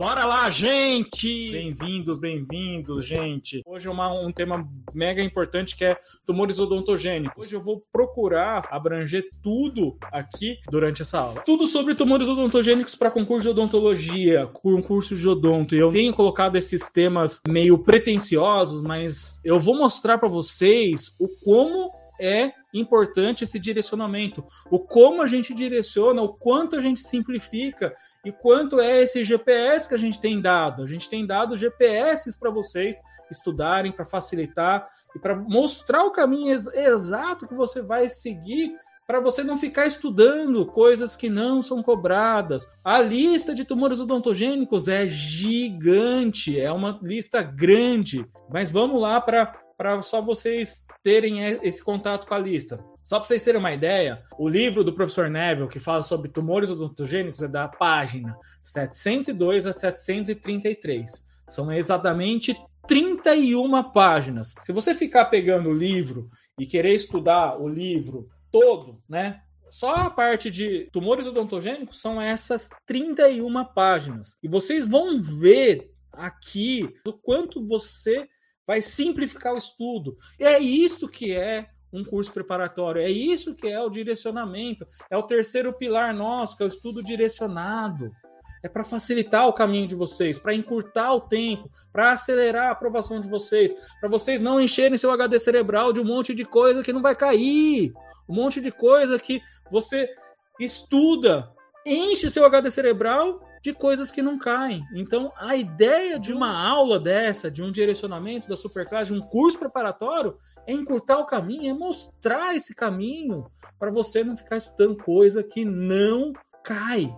Bora lá, gente! Bem-vindos, bem-vindos, gente. Hoje é um tema mega importante que é tumores odontogênicos. Hoje eu vou procurar abranger tudo aqui durante essa aula. Tudo sobre tumores odontogênicos para concurso de odontologia, concurso de odonto. Eu tenho colocado esses temas meio pretensiosos, mas eu vou mostrar para vocês o como é importante esse direcionamento. O como a gente direciona, o quanto a gente simplifica e quanto é esse GPS que a gente tem dado. A gente tem dado GPS para vocês estudarem, para facilitar e para mostrar o caminho ex exato que você vai seguir para você não ficar estudando coisas que não são cobradas. A lista de tumores odontogênicos é gigante, é uma lista grande. Mas vamos lá para só vocês terem esse contato com a lista. Só para vocês terem uma ideia, o livro do professor Neville, que fala sobre tumores odontogênicos, é da página 702 a 733. São exatamente 31 páginas. Se você ficar pegando o livro e querer estudar o livro todo, né? Só a parte de tumores odontogênicos são essas 31 páginas. E vocês vão ver aqui o quanto você vai simplificar o estudo. É isso que é um curso preparatório, é isso que é o direcionamento, é o terceiro pilar nosso, que é o estudo direcionado. É para facilitar o caminho de vocês, para encurtar o tempo, para acelerar a aprovação de vocês, para vocês não encherem seu HD cerebral de um monte de coisa que não vai cair, um monte de coisa que você estuda, enche seu HD cerebral de coisas que não caem. Então, a ideia de uma aula dessa, de um direcionamento da superclasse, de um curso preparatório, é encurtar o caminho, é mostrar esse caminho para você não ficar estudando coisa que não cai.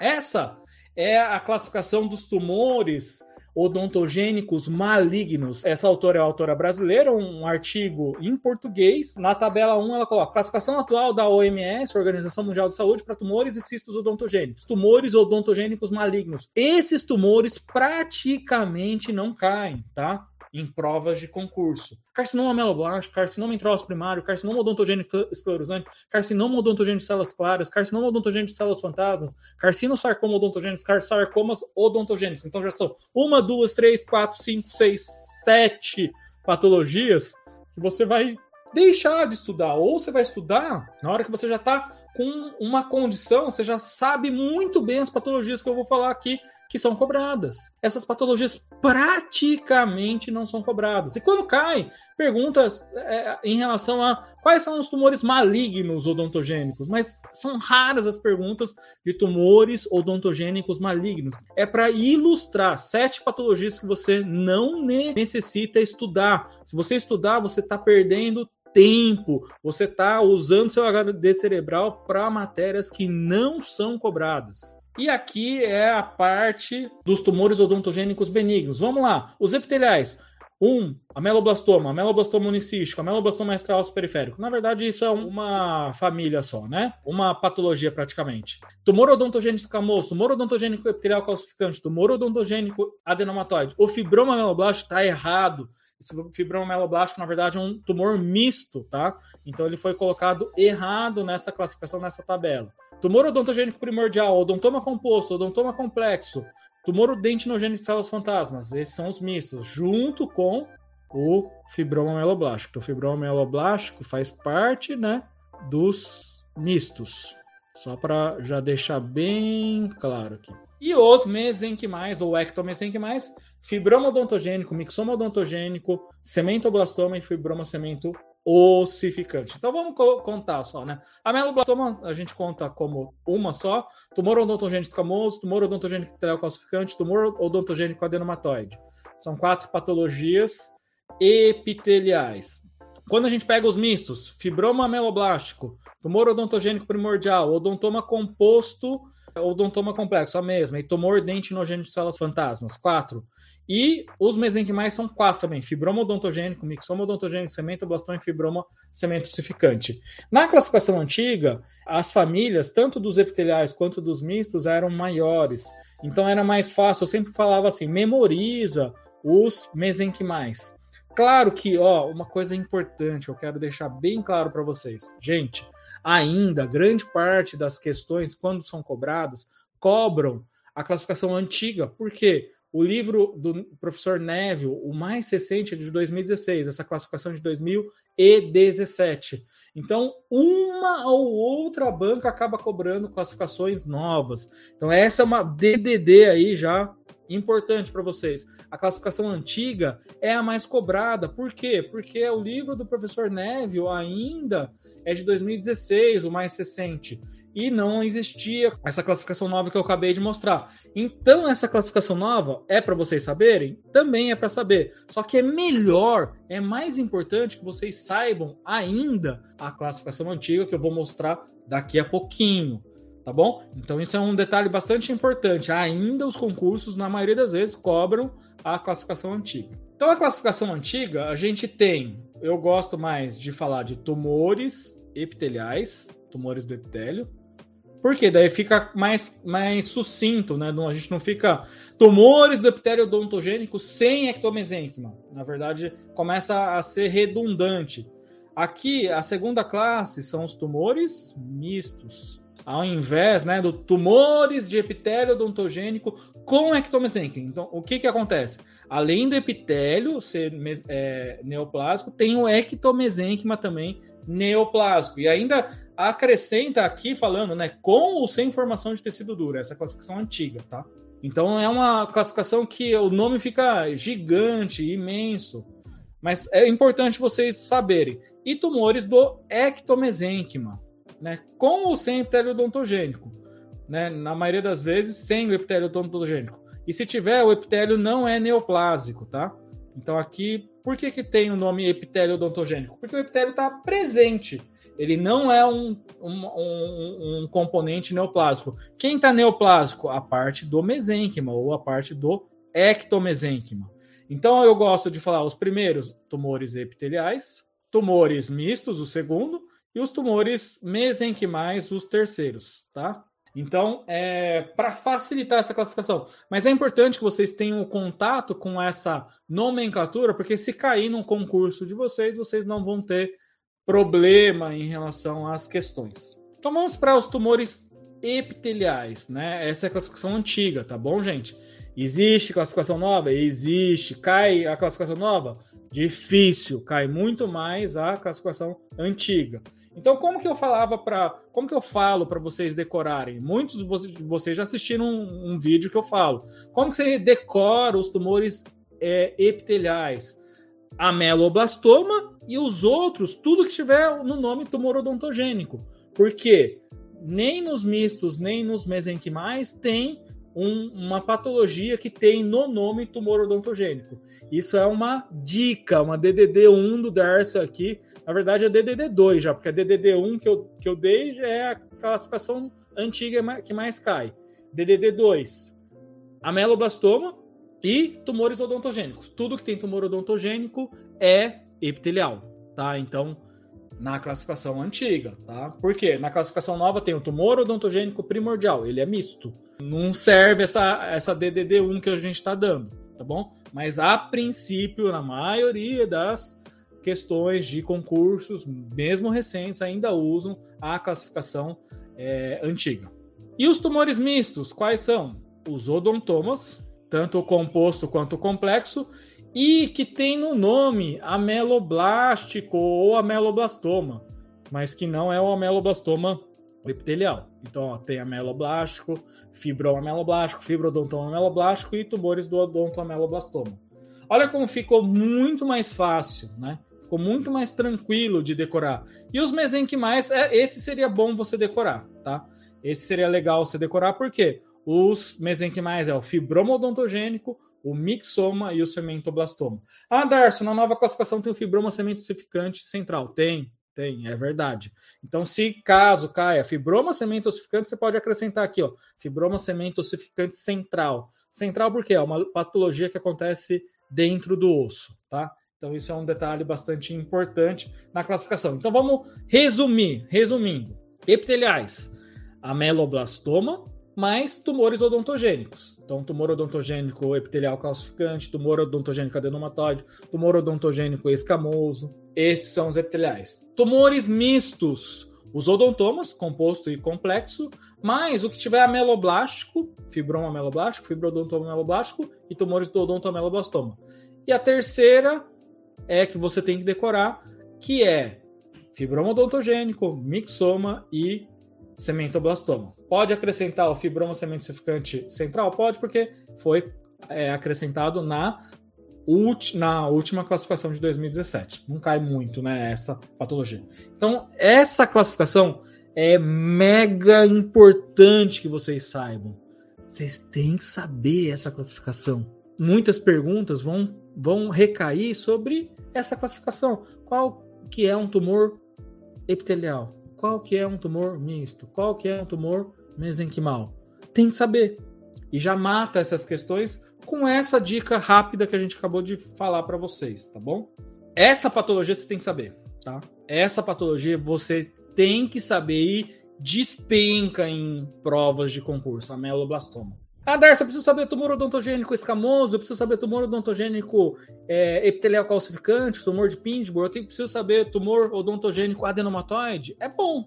Essa é a classificação dos tumores odontogênicos malignos. Essa autora é autora brasileira, um artigo em português. Na tabela 1, ela coloca classificação atual da OMS, Organização Mundial de Saúde, para tumores e cistos odontogênicos. Tumores odontogênicos malignos. Esses tumores praticamente não caem, tá? Em provas de concurso. Carcinoma ameloblástico, carcinoma intróxito primário, carcinoma odontogênico esclerosante, carcinoma odontogênico de células claras, carcinoma odontogênico de células fantasmas, carcinosarcoma odontogênico, sarcomas odontogênicos. Então já são uma, duas, três, quatro, cinco, seis, sete patologias que você vai deixar de estudar. Ou você vai estudar na hora que você já está com uma condição, você já sabe muito bem as patologias que eu vou falar aqui que são cobradas. Essas patologias praticamente não são cobradas. E quando cai, perguntas é, em relação a quais são os tumores malignos odontogênicos, mas são raras as perguntas de tumores odontogênicos malignos. É para ilustrar sete patologias que você não necessita estudar. Se você estudar, você está perdendo tempo, você está usando seu HD cerebral para matérias que não são cobradas. E aqui é a parte dos tumores odontogênicos benignos. Vamos lá. Os epiteliais. Um, ameloblastoma, ameloblastoma unicístico, ameloblastoma extraosso periférico. Na verdade, isso é uma família só, né? Uma patologia praticamente. Tumor odontogênico escamoso, tumor odontogênico epitelial calcificante, tumor odontogênico adenomatoide. O fibroma ameloblástico está errado. Esse fibroma ameloblástico, na verdade, é um tumor misto, tá? Então ele foi colocado errado nessa classificação, nessa tabela. Tumor odontogênico primordial, odontoma composto, odontoma complexo, tumor dentinogênico de células fantasmas. Esses são os mistos, junto com o fibroma meloblástico. O fibroma faz parte, né, dos mistos. Só para já deixar bem claro aqui. E os mesenquimais, ou ectomesenquimais, fibroma odontogênico, mixoma odontogênico, sementoblastoma e fibroma semento ossificante. Então vamos co contar só, né? A meloblastoma a gente conta como uma só, tumor odontogênico escamoso, tumor odontogênico calcificante, tumor odontogênico adenomatoide. São quatro patologias epiteliais. Quando a gente pega os mistos, fibroma meloblástico, tumor odontogênico primordial, odontoma composto, odontoma complexo, a mesma, e tumor dentinogênico de células fantasmas, quatro. E os mesenquimais são quatro também: fibroma odontogênico, mixoma odontogênico, sementoblastoma e fibroma sementocificante. Na classificação antiga, as famílias, tanto dos epiteliais quanto dos mistos, eram maiores. Então era mais fácil. Eu sempre falava assim: memoriza os mesenquimais. Claro que, ó, uma coisa importante, eu quero deixar bem claro para vocês. Gente, ainda grande parte das questões, quando são cobradas, cobram a classificação antiga. Por quê? O livro do professor Neville, o mais recente, é de 2016, essa classificação de 2017. Então, uma ou outra banca acaba cobrando classificações novas. Então, essa é uma DDD aí já importante para vocês. A classificação antiga é a mais cobrada. Por quê? Porque o livro do professor Neville ainda é de 2016, o mais recente e não existia essa classificação nova que eu acabei de mostrar. Então, essa classificação nova é para vocês saberem? Também é para saber. Só que é melhor, é mais importante que vocês saibam ainda a classificação antiga que eu vou mostrar daqui a pouquinho. Tá bom? Então, isso é um detalhe bastante importante. Ainda os concursos, na maioria das vezes, cobram a classificação antiga. Então, a classificação antiga, a gente tem, eu gosto mais de falar de tumores epiteliais, tumores do epitélio, porque daí fica mais, mais sucinto, né? A gente não fica tumores do epitélio odontogênico sem ectomesênquima. Na verdade, começa a ser redundante. Aqui, a segunda classe são os tumores mistos. Ao invés né, do tumores de epitélio odontogênico com ectomesênquima. Então, o que, que acontece? Além do epitélio ser é, neoplásico, tem o ectomesênquima também neoplásico. E ainda acrescenta aqui falando, né, com ou sem formação de tecido duro, essa classificação antiga, tá? Então é uma classificação que o nome fica gigante, imenso, mas é importante vocês saberem. E tumores do ectomesênquima, né, com ou sem epitélio odontogênico, né, na maioria das vezes sem o epitélio odontogênico. E se tiver, o epitélio não é neoplásico, tá? Então aqui, por que, que tem o nome epitélio odontogênico? Porque o epitélio está presente ele não é um, um, um, um componente neoplásico. Quem está neoplásico? A parte do mesênquima ou a parte do ectomesênquima. Então eu gosto de falar os primeiros tumores epiteliais, tumores mistos, o segundo, e os tumores mesenquimais, os terceiros, tá? Então, é para facilitar essa classificação. Mas é importante que vocês tenham contato com essa nomenclatura, porque se cair num concurso de vocês, vocês não vão ter problema em relação às questões. Então vamos para os tumores epiteliais, né? Essa é a classificação antiga, tá bom, gente? Existe classificação nova? Existe. Cai a classificação nova? Difícil, cai muito mais a classificação antiga. Então, como que eu falava para, como que eu falo para vocês decorarem? Muitos de vocês já assistiram um, um, vídeo que eu falo. Como que você decora os tumores é, epiteliais? ameloblastoma e os outros, tudo que tiver no nome tumor odontogênico. Porque nem nos mistos, nem nos mesenquimais tem um, uma patologia que tem no nome tumor odontogênico. Isso é uma dica, uma DDD1 do Darcio aqui. Na verdade, é DDD2 já, porque a DDD1 que eu, que eu dei já é a classificação antiga que mais cai. DDD2, ameloblastoma, e tumores odontogênicos. Tudo que tem tumor odontogênico é epitelial, tá? Então, na classificação antiga, tá? Por quê? Na classificação nova tem o tumor odontogênico primordial, ele é misto. Não serve essa, essa DDD1 que a gente está dando, tá bom? Mas a princípio, na maioria das questões de concursos, mesmo recentes, ainda usam a classificação é, antiga. E os tumores mistos, quais são? Os odontomas, tanto o composto quanto o complexo, e que tem no nome ameloblástico ou ameloblastoma, mas que não é o ameloblastoma epitelial. Então, ó, tem ameloblástico, fibroameloblástico, fibrodontoameloblástico e tumores do odontoameloblastoma. Olha como ficou muito mais fácil, né? Ficou muito mais tranquilo de decorar. E os mesenquimais, é, esse seria bom você decorar, tá? Esse seria legal você decorar, por quê? os mesenquimais é o fibroma odontogênico, o mixoma e o cementoblastoma. Ah, Darcio, na nova classificação tem o fibroma cementosificante central. Tem, tem, é verdade. Então, se caso caia fibroma cementosificante, você pode acrescentar aqui, ó, fibroma cementosificante central. Central porque é uma patologia que acontece dentro do osso, tá? Então, isso é um detalhe bastante importante na classificação. Então, vamos resumir, resumindo. Epiteliais, ameloblastoma, mais tumores odontogênicos. Então, tumor odontogênico epitelial calcificante, tumor odontogênico adenomatóide, tumor odontogênico escamoso. Esses são os epiteliais. Tumores mistos. os odontomas, composto e complexo, mais o que tiver ameloblástico, fibroma ameloblástico, fibrodontoma ameloblástico e tumores do odontoameloblastoma. E a terceira é que você tem que decorar, que é fibroma odontogênico, mixoma e cementoblastoma. Pode acrescentar o fibroma cementosificante central? Pode, porque foi é, acrescentado na na última classificação de 2017. Não cai muito, né, essa patologia. Então, essa classificação é mega importante que vocês saibam. Vocês têm que saber essa classificação. Muitas perguntas vão, vão recair sobre essa classificação. Qual que é um tumor epitelial? Qual que é um tumor misto? Qual que é um tumor mesenquimal? Tem que saber. E já mata essas questões com essa dica rápida que a gente acabou de falar para vocês, tá bom? Essa patologia você tem que saber, tá? Essa patologia você tem que saber e despenca em provas de concurso, a meloblastoma. Ah, Darcy, eu preciso saber tumor odontogênico escamoso, eu preciso saber tumor odontogênico é, epitelial calcificante, tumor de Pittsburgh, eu tenho, preciso saber tumor odontogênico adenomatoide. É bom,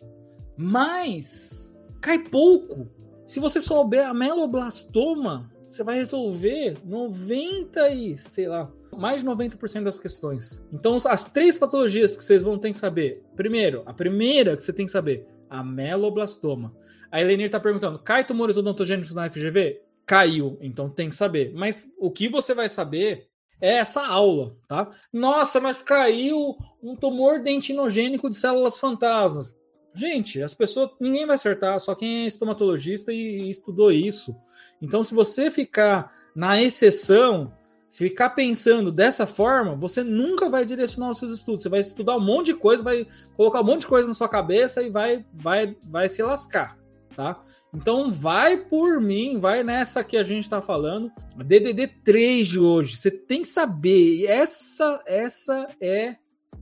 mas cai pouco. Se você souber a meloblastoma, você vai resolver 90 e, sei lá, mais de 90% das questões. Então, as três patologias que vocês vão ter que saber. Primeiro, a primeira que você tem que saber, a meloblastoma. A Elenir está perguntando, cai tumores odontogênicos na FGV? Caiu, então tem que saber. Mas o que você vai saber é essa aula, tá? Nossa, mas caiu um tumor dentinogênico de células fantasmas. Gente, as pessoas, ninguém vai acertar, só quem é estomatologista e, e estudou isso. Então, se você ficar na exceção, se ficar pensando dessa forma, você nunca vai direcionar os seus estudos. Você vai estudar um monte de coisa, vai colocar um monte de coisa na sua cabeça e vai, vai, vai se lascar, tá? Então vai por mim, vai nessa que a gente está falando. DDD 3 de hoje, você tem que saber. Essa, essa é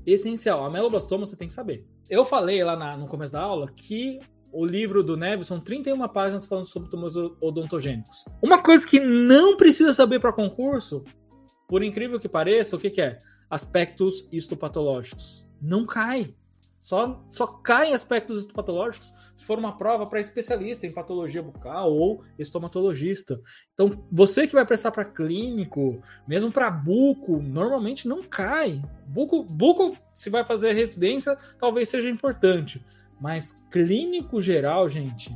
essencial. A meloblastoma você tem que saber. Eu falei lá na, no começo da aula que o livro do Neves são 31 páginas falando sobre tumores odontogênicos. Uma coisa que não precisa saber para concurso, por incrível que pareça, o que, que é? Aspectos histopatológicos. Não cai. Só, só cai aspectos histopatológicos se for uma prova para especialista em patologia bucal ou estomatologista. Então, você que vai prestar para clínico, mesmo para buco, normalmente não cai. Buco, buco, se vai fazer residência, talvez seja importante. Mas clínico geral, gente,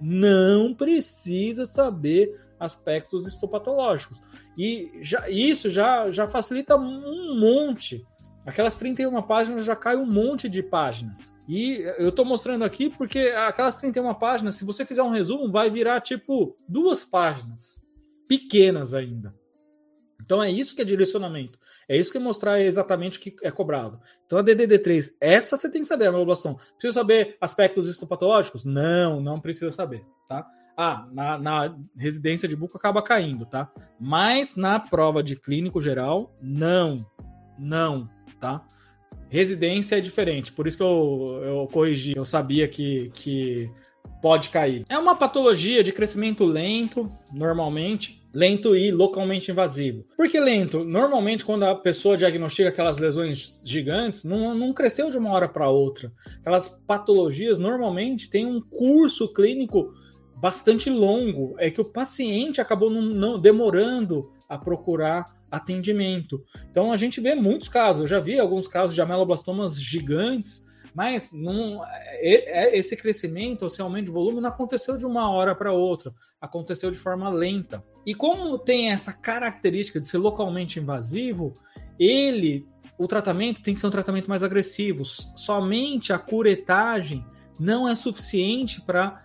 não precisa saber aspectos histopatológicos. E já, isso já, já facilita um monte. Aquelas 31 páginas já cai um monte de páginas. E eu estou mostrando aqui porque aquelas 31 páginas, se você fizer um resumo, vai virar tipo duas páginas. Pequenas ainda. Então é isso que é direcionamento. É isso que é mostrar exatamente o que é cobrado. Então a DDD3, essa você tem que saber, Ameloblastoma. Precisa saber aspectos histopatológicos? Não, não precisa saber, tá? Ah, na, na, residência de buco acaba caindo, tá? Mas na prova de clínico geral, não. Não, tá? Residência é diferente, por isso que eu, eu corrigi. Eu sabia que, que pode cair. É uma patologia de crescimento lento, normalmente, lento e localmente invasivo. Por que lento? Normalmente, quando a pessoa diagnostica aquelas lesões gigantes, não, não cresceu de uma hora para outra. Aquelas patologias normalmente têm um curso clínico bastante longo. É que o paciente acabou não, não demorando a procurar atendimento. Então a gente vê muitos casos. Eu já vi alguns casos de ameloblastomas gigantes mas não, é, é, esse crescimento, esse aumento de volume não aconteceu de uma hora para outra, aconteceu de forma lenta. E como tem essa característica de ser localmente invasivo, ele, o tratamento tem que ser um tratamento mais agressivo. Somente a curetagem não é suficiente para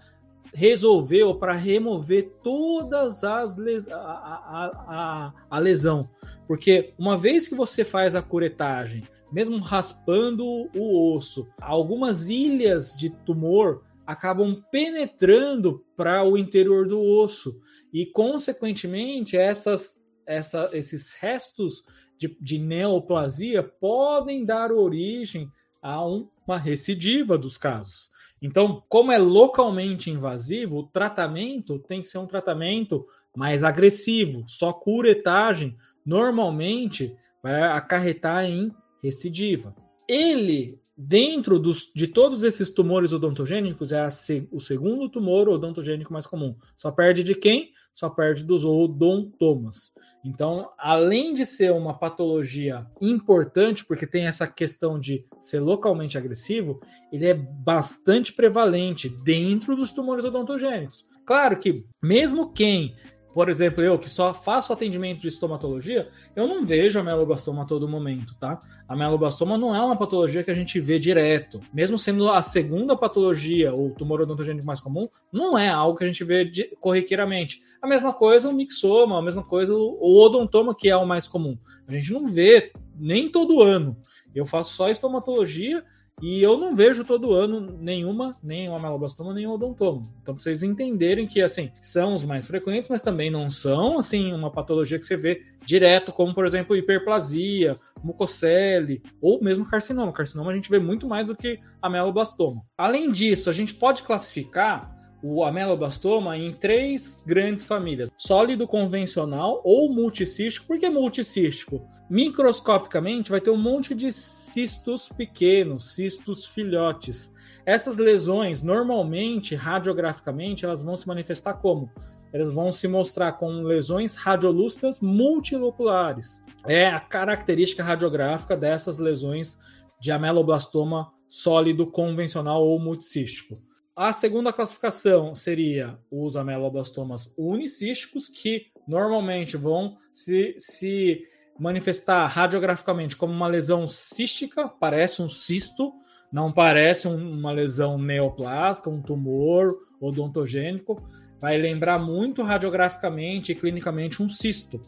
resolver ou para remover todas as les a, a, a, a, lesão. Porque uma vez que você faz a curetagem, mesmo raspando o osso. Algumas ilhas de tumor acabam penetrando para o interior do osso e, consequentemente, essas, essa, esses restos de, de neoplasia podem dar origem a uma recidiva dos casos. Então, como é localmente invasivo, o tratamento tem que ser um tratamento mais agressivo. Só curetagem normalmente vai acarretar em recidiva. Ele dentro dos, de todos esses tumores odontogênicos, é se, o segundo tumor odontogênico mais comum. Só perde de quem? Só perde dos odontomas. Então, além de ser uma patologia importante, porque tem essa questão de ser localmente agressivo, ele é bastante prevalente dentro dos tumores odontogênicos. Claro que, mesmo quem por exemplo, eu que só faço atendimento de estomatologia, eu não vejo a a todo momento, tá? A melobastoma não é uma patologia que a gente vê direto. Mesmo sendo a segunda patologia, ou tumor odontogênico mais comum, não é algo que a gente vê de, corriqueiramente. A mesma coisa o mixoma, a mesma coisa o odontoma, que é o mais comum. A gente não vê nem todo ano. Eu faço só estomatologia e eu não vejo todo ano nenhuma, nem uma ameloblastoma, nem um odontoma. Então, pra vocês entenderem que, assim, são os mais frequentes, mas também não são, assim, uma patologia que você vê direto, como, por exemplo, hiperplasia, mucocele, ou mesmo carcinoma. Carcinoma a gente vê muito mais do que ameloblastoma. Além disso, a gente pode classificar o ameloblastoma em três grandes famílias: sólido convencional ou multicístico. Por que multicístico? Microscopicamente vai ter um monte de cistos pequenos, cistos filhotes. Essas lesões, normalmente, radiograficamente, elas vão se manifestar como? Elas vão se mostrar com lesões radiolúcidas multiloculares. É a característica radiográfica dessas lesões de ameloblastoma sólido convencional ou multicístico. A segunda classificação seria os ameloblastomas unicísticos, que normalmente vão se, se manifestar radiograficamente como uma lesão cística, parece um cisto, não parece uma lesão neoplásica, um tumor odontogênico, vai lembrar muito radiograficamente e clinicamente um cisto.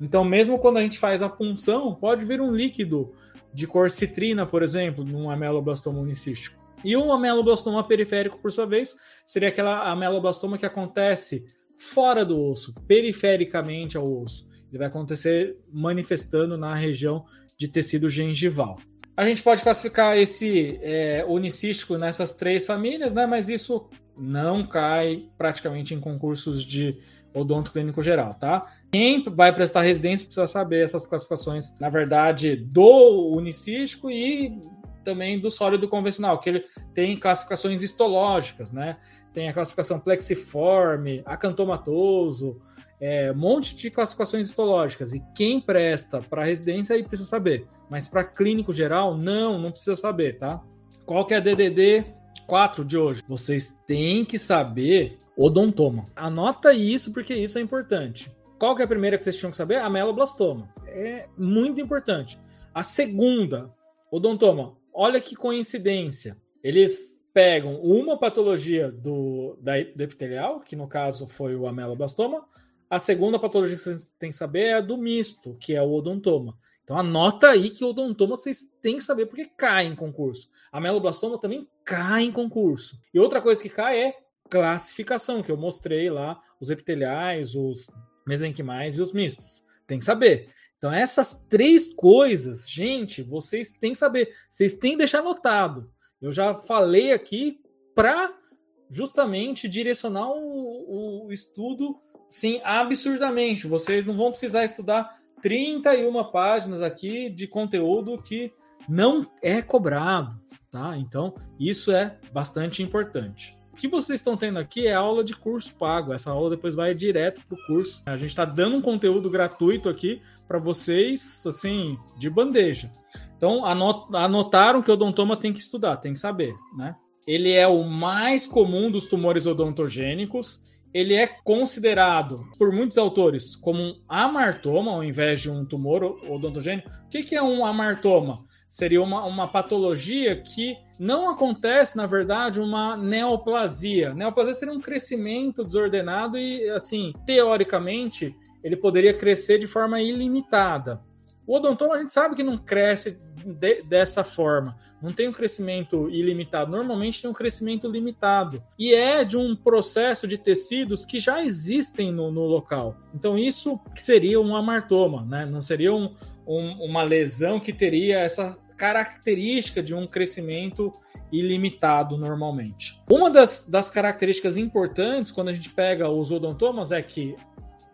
Então, mesmo quando a gente faz a punção, pode vir um líquido de cor citrina, por exemplo, num ameloblastoma unicístico. E o ameloblastoma periférico, por sua vez, seria aquela ameloblastoma que acontece fora do osso, perifericamente ao osso. Ele vai acontecer manifestando na região de tecido gengival. A gente pode classificar esse é, unicístico nessas três famílias, né? Mas isso não cai praticamente em concursos de odonto clínico geral, tá? Quem vai prestar residência precisa saber essas classificações, na verdade, do unicístico e também do sólido convencional, que ele tem classificações histológicas, né? Tem a classificação plexiforme, acantomatoso, é, um monte de classificações histológicas. E quem presta para residência aí precisa saber. Mas para clínico geral, não, não precisa saber, tá? Qual que é a DDD 4 de hoje? Vocês têm que saber odontoma. Anota isso porque isso é importante. Qual que é a primeira que vocês tinham que saber? A meloblastoma. É muito importante. A segunda, odontoma olha que coincidência. Eles pegam uma patologia do, da, do epitelial, que no caso foi o ameloblastoma. A segunda patologia que vocês têm que saber é a do misto, que é o odontoma. Então anota aí que odontoma vocês têm que saber porque cai em concurso. A ameloblastoma também cai em concurso. E outra coisa que cai é classificação, que eu mostrei lá, os epiteliais, os mesenquimais e os mistos. Tem que saber. Então, essas três coisas, gente, vocês têm que saber, vocês têm que deixar anotado. Eu já falei aqui para justamente direcionar o, o, estudo, sim, absurdamente. Vocês não vão precisar estudar 31 páginas aqui de conteúdo que não é cobrado, tá? Então, isso é bastante importante que vocês estão tendo aqui é aula de curso pago. Essa aula depois vai direto para o curso. A gente está dando um conteúdo gratuito aqui para vocês, assim, de bandeja. Então, anotaram que o odontoma tem que estudar, tem que saber, né? Ele é o mais comum dos tumores odontogênicos. Ele é considerado, por muitos autores, como um amartoma, ao invés de um tumor odontogênico. O que é um amartoma? Seria uma, uma patologia que não acontece, na verdade, uma neoplasia. Neoplasia seria um crescimento desordenado e, assim, teoricamente, ele poderia crescer de forma ilimitada. O odontoma a gente sabe que não cresce de, dessa forma, não tem um crescimento ilimitado, normalmente tem um crescimento limitado. E é de um processo de tecidos que já existem no, no local. Então, isso seria um amartoma, né? não seria um, um, uma lesão que teria essa característica de um crescimento ilimitado normalmente. Uma das, das características importantes quando a gente pega os odontomas é que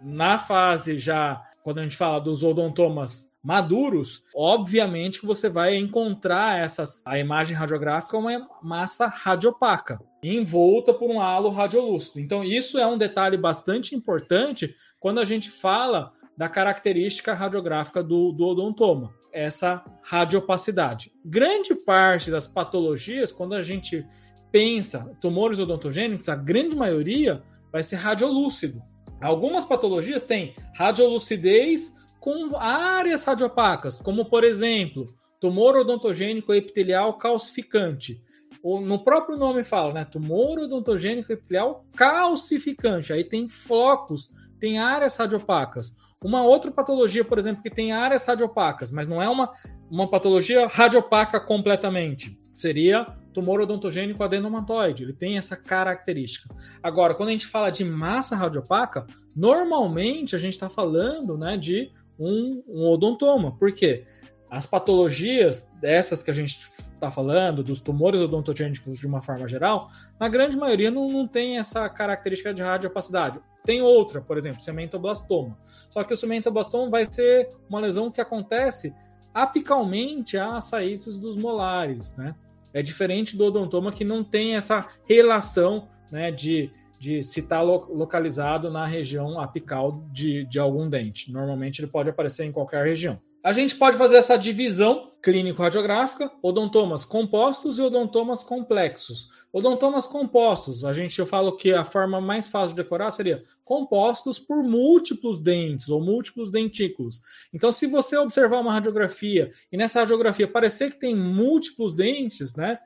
na fase já, quando a gente fala dos odontomas maduros, obviamente que você vai encontrar essas, a imagem radiográfica uma massa radiopaca, envolta por um halo radiolúcido. Então, isso é um detalhe bastante importante quando a gente fala da característica radiográfica do, do odontoma, essa radiopacidade. Grande parte das patologias, quando a gente pensa tumores odontogênicos, a grande maioria vai ser radiolúcido. Algumas patologias têm radiolucidez com áreas radiopacas, como por exemplo, tumor odontogênico epitelial calcificante. No próprio nome fala, né? Tumor odontogênico epitelial calcificante. Aí tem focos, tem áreas radiopacas. Uma outra patologia, por exemplo, que tem áreas radiopacas, mas não é uma, uma patologia radiopaca completamente. Seria tumor odontogênico adenomatoide. Ele tem essa característica. Agora, quando a gente fala de massa radiopaca, normalmente a gente está falando né, de um, um odontoma. Por quê? As patologias dessas que a gente está falando, dos tumores odontogênicos de uma forma geral, na grande maioria não, não tem essa característica de radiopacidade. Tem outra, por exemplo, cementoblastoma. Só que o cementoblastoma vai ser uma lesão que acontece apicalmente às saídas dos molares, né? É diferente do odontoma que não tem essa relação né, de de se está lo localizado na região apical de, de algum dente. Normalmente ele pode aparecer em qualquer região. A gente pode fazer essa divisão clínico-radiográfica, odontomas compostos e odontomas complexos. Odontomas compostos, a gente eu falo que a forma mais fácil de decorar seria compostos por múltiplos dentes ou múltiplos dentículos. Então, se você observar uma radiografia e nessa radiografia parecer que tem múltiplos dentes, né,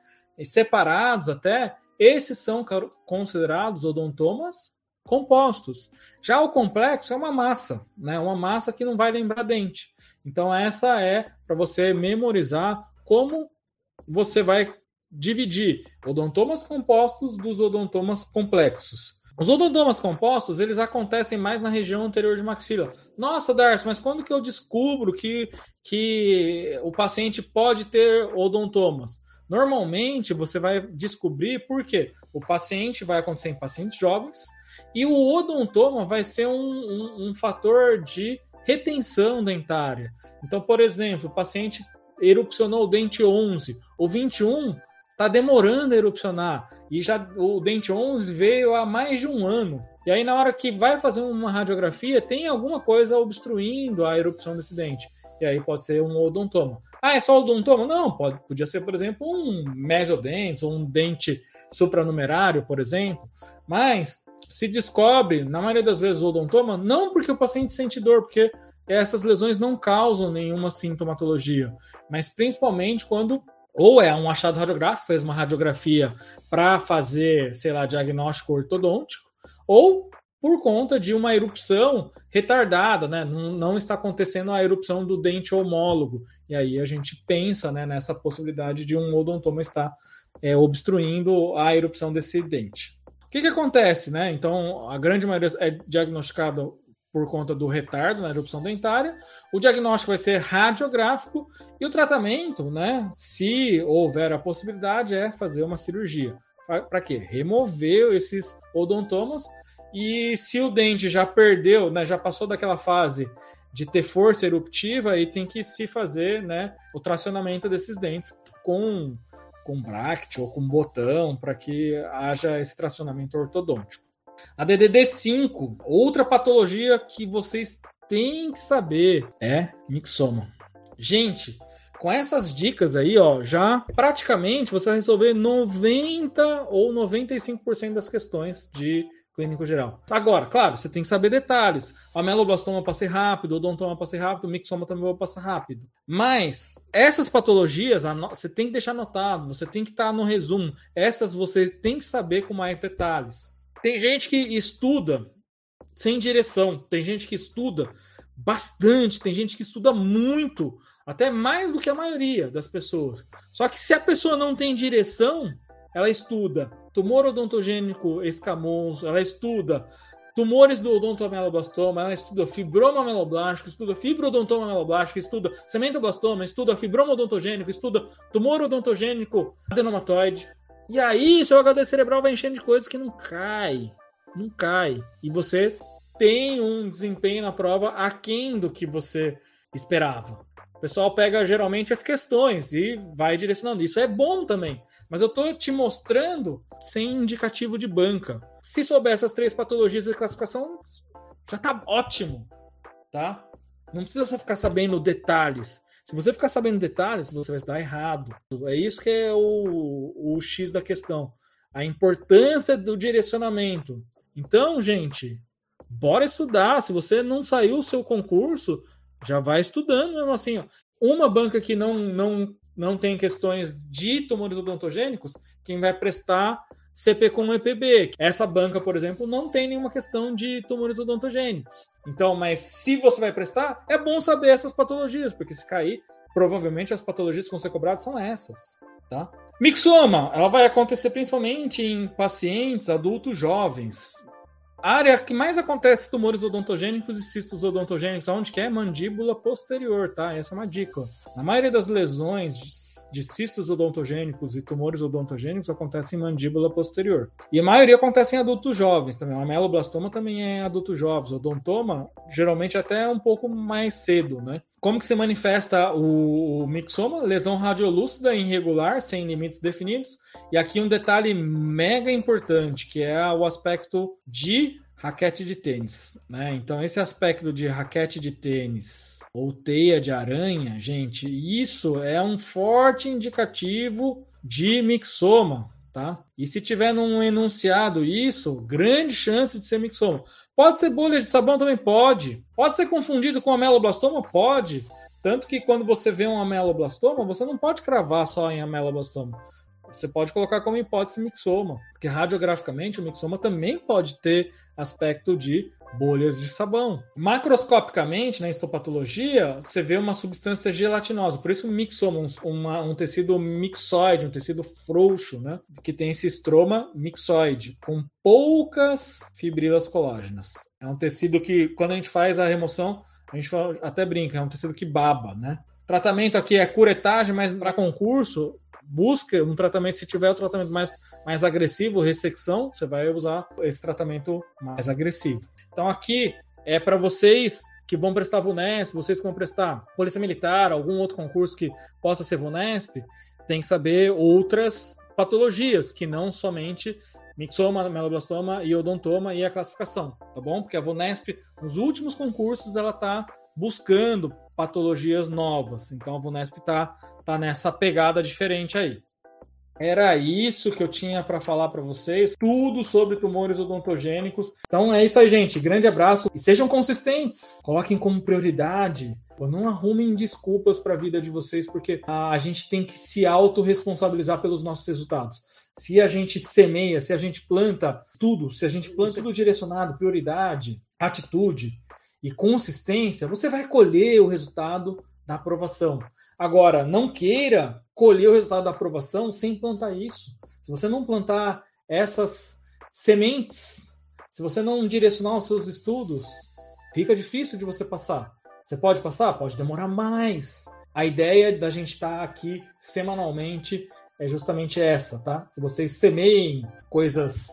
separados até, esses são considerados odontomas compostos. Já o complexo é uma massa, né? Uma massa que não vai lembrar dente. Então essa é para você memorizar como você vai dividir odontomas compostos dos odontomas complexos. Os odontomas compostos, eles acontecem mais na região anterior de maxila. Nossa, Darcy, mas quando que eu descubro que, que o paciente pode ter odontomas? Normalmente você vai descobrir por quê. O paciente vai acontecer em pacientes jovens e o odontoma vai ser um, um, um fator de retenção dentária. Então, por exemplo, o paciente erupcionou o dente 11, o 21 está demorando a erupcionar e já o dente 11 veio há mais de um ano. E aí, na hora que vai fazer uma radiografia, tem alguma coisa obstruindo a erupção desse dente. E aí pode ser um odontoma. Ah, é só odontoma? Não, pode, podia ser, por exemplo, um mesodente ou um dente supranumerário, por exemplo. Mas se descobre, na maioria das vezes, o odontoma, não porque o paciente sente dor, porque essas lesões não causam nenhuma sintomatologia, mas principalmente quando ou é um achado radiográfico, fez uma radiografia para fazer, sei lá, diagnóstico ortodôntico, ou por conta de uma erupção retardada, né? Não, não, está acontecendo a erupção do dente homólogo. E aí a gente pensa né, nessa possibilidade de um odontoma estar é, obstruindo a erupção desse dente. O que, que acontece, né? Então, a grande maioria é diagnosticada por conta do retardo na erupção dentária. O diagnóstico vai ser radiográfico e o tratamento, né? Se houver a possibilidade, é fazer uma cirurgia. Para quê? Remover esses odontomas e se o dente já perdeu, né, já passou daquela fase de ter força eruptiva, aí tem que se fazer né, o tracionamento desses dentes com, com bract ou com botão para que haja esse tracionamento ortodôntico. A DDD5, outra patologia que vocês têm que saber é mixoma. Gente, com essas dicas aí, ó, já praticamente você vai resolver 90 ou 95% das questões de clínico geral. Agora, claro, você tem que saber detalhes. A meloblastoma passei rápido, o odontoma passei rápido, o mixoma também vou passar rápido. Mas essas patologias, você tem que deixar anotado, você tem que estar no resumo. Essas você tem que saber com mais detalhes. Tem gente que estuda sem direção, tem gente que estuda bastante, tem gente que estuda muito, até mais do que a maioria das pessoas. Só que se a pessoa não tem direção, ela estuda tumor odontogênico escamoso, ela estuda tumores do odontoameloblastoma, ela estuda fibroma ameloblástico, estuda fibrodontoma ameloblástico, estuda cementoblastoma, estuda fibroma odontogênico, estuda tumor odontogênico adenomatoide. E aí, seu HD cerebral vai enchendo de coisas que não cai, não cai. E você tem um desempenho na prova aquém do que você esperava. O pessoal pega geralmente as questões e vai direcionando. Isso é bom também. Mas eu estou te mostrando sem indicativo de banca. Se souber essas três patologias de classificação, já está ótimo, tá? Não precisa ficar sabendo detalhes. Se você ficar sabendo detalhes, você vai estudar errado. É isso que é o, o X da questão. A importância do direcionamento. Então, gente, bora estudar. Se você não saiu o seu concurso, já vai estudando mesmo assim. Ó. Uma banca que não, não, não tem questões de tumores odontogênicos, quem vai prestar CP com EPB. Essa banca, por exemplo, não tem nenhuma questão de tumores odontogênicos. Então, mas se você vai prestar, é bom saber essas patologias, porque se cair, provavelmente as patologias que vão ser cobradas são essas, tá? Mixoma, ela vai acontecer principalmente em pacientes adultos jovens. A área que mais acontece tumores odontogênicos e cistos odontogênicos, onde que é mandíbula posterior, tá? Essa é uma dica. Na maioria das lesões de cistos odontogênicos e tumores odontogênicos acontece em mandíbula posterior. E a maioria acontece em adultos jovens também. O ameloblastoma também é em adultos jovens. O odontoma, geralmente, até um pouco mais cedo, né? Como que se manifesta o, mixoma? Lesão radiolúcida irregular, sem limites definidos. E aqui um detalhe mega importante, que é o aspecto de raquete de tênis. Né? Então, esse aspecto de raquete de tênis ou teia de aranha, gente, isso é um forte indicativo de mixoma, tá? E se tiver num enunciado isso, grande chance de ser mixoma. Pode ser bolha de sabão também pode. Pode ser confundido com ameloblastoma? Pode. Tanto que quando você vê um ameloblastoma, você não pode cravar só em ameloblastoma. Você pode colocar como hipótese mixoma, porque radiograficamente o mixoma também pode ter aspecto de bolhas de sabão. Macroscopicamente, na histopatologia, você vê uma substância gelatinosa, por isso o mixoma, uma, um tecido mixoide, um tecido frouxo, né? Que tem esse estroma mixoide, com poucas fibrilas colágenas. É um tecido que, quando a gente faz a remoção, a gente até brinca, é um tecido que baba, né? Tratamento aqui é curetagem, mas para concurso, busca um tratamento, se tiver o um tratamento mais, mais agressivo, ressecção, você vai usar esse tratamento mais agressivo. Então aqui é para vocês que vão prestar VUNESP, vocês que vão prestar Polícia Militar, algum outro concurso que possa ser VUNESP, tem que saber outras patologias, que não somente mixoma, meloblastoma e odontoma e a classificação, tá bom? Porque a VUNESP, nos últimos concursos, ela está buscando patologias novas. Então a VUNESP está tá nessa pegada diferente aí. Era isso que eu tinha para falar para vocês, tudo sobre tumores odontogênicos. Então é isso aí, gente. Grande abraço e sejam consistentes. Coloquem como prioridade. Não arrumem desculpas para a vida de vocês, porque a gente tem que se autorresponsabilizar pelos nossos resultados. Se a gente semeia, se a gente planta tudo, se a gente planta tudo direcionado, prioridade, atitude e consistência, você vai colher o resultado da aprovação. Agora, não queira colher o resultado da aprovação sem plantar isso. Se você não plantar essas sementes, se você não direcionar os seus estudos, fica difícil de você passar. Você pode passar? Pode demorar mais. A ideia da gente estar aqui semanalmente é justamente essa, tá? Que vocês semeiem coisas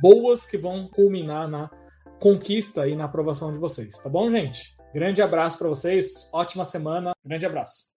boas que vão culminar na conquista e na aprovação de vocês, tá bom, gente? Grande abraço para vocês, ótima semana, grande abraço.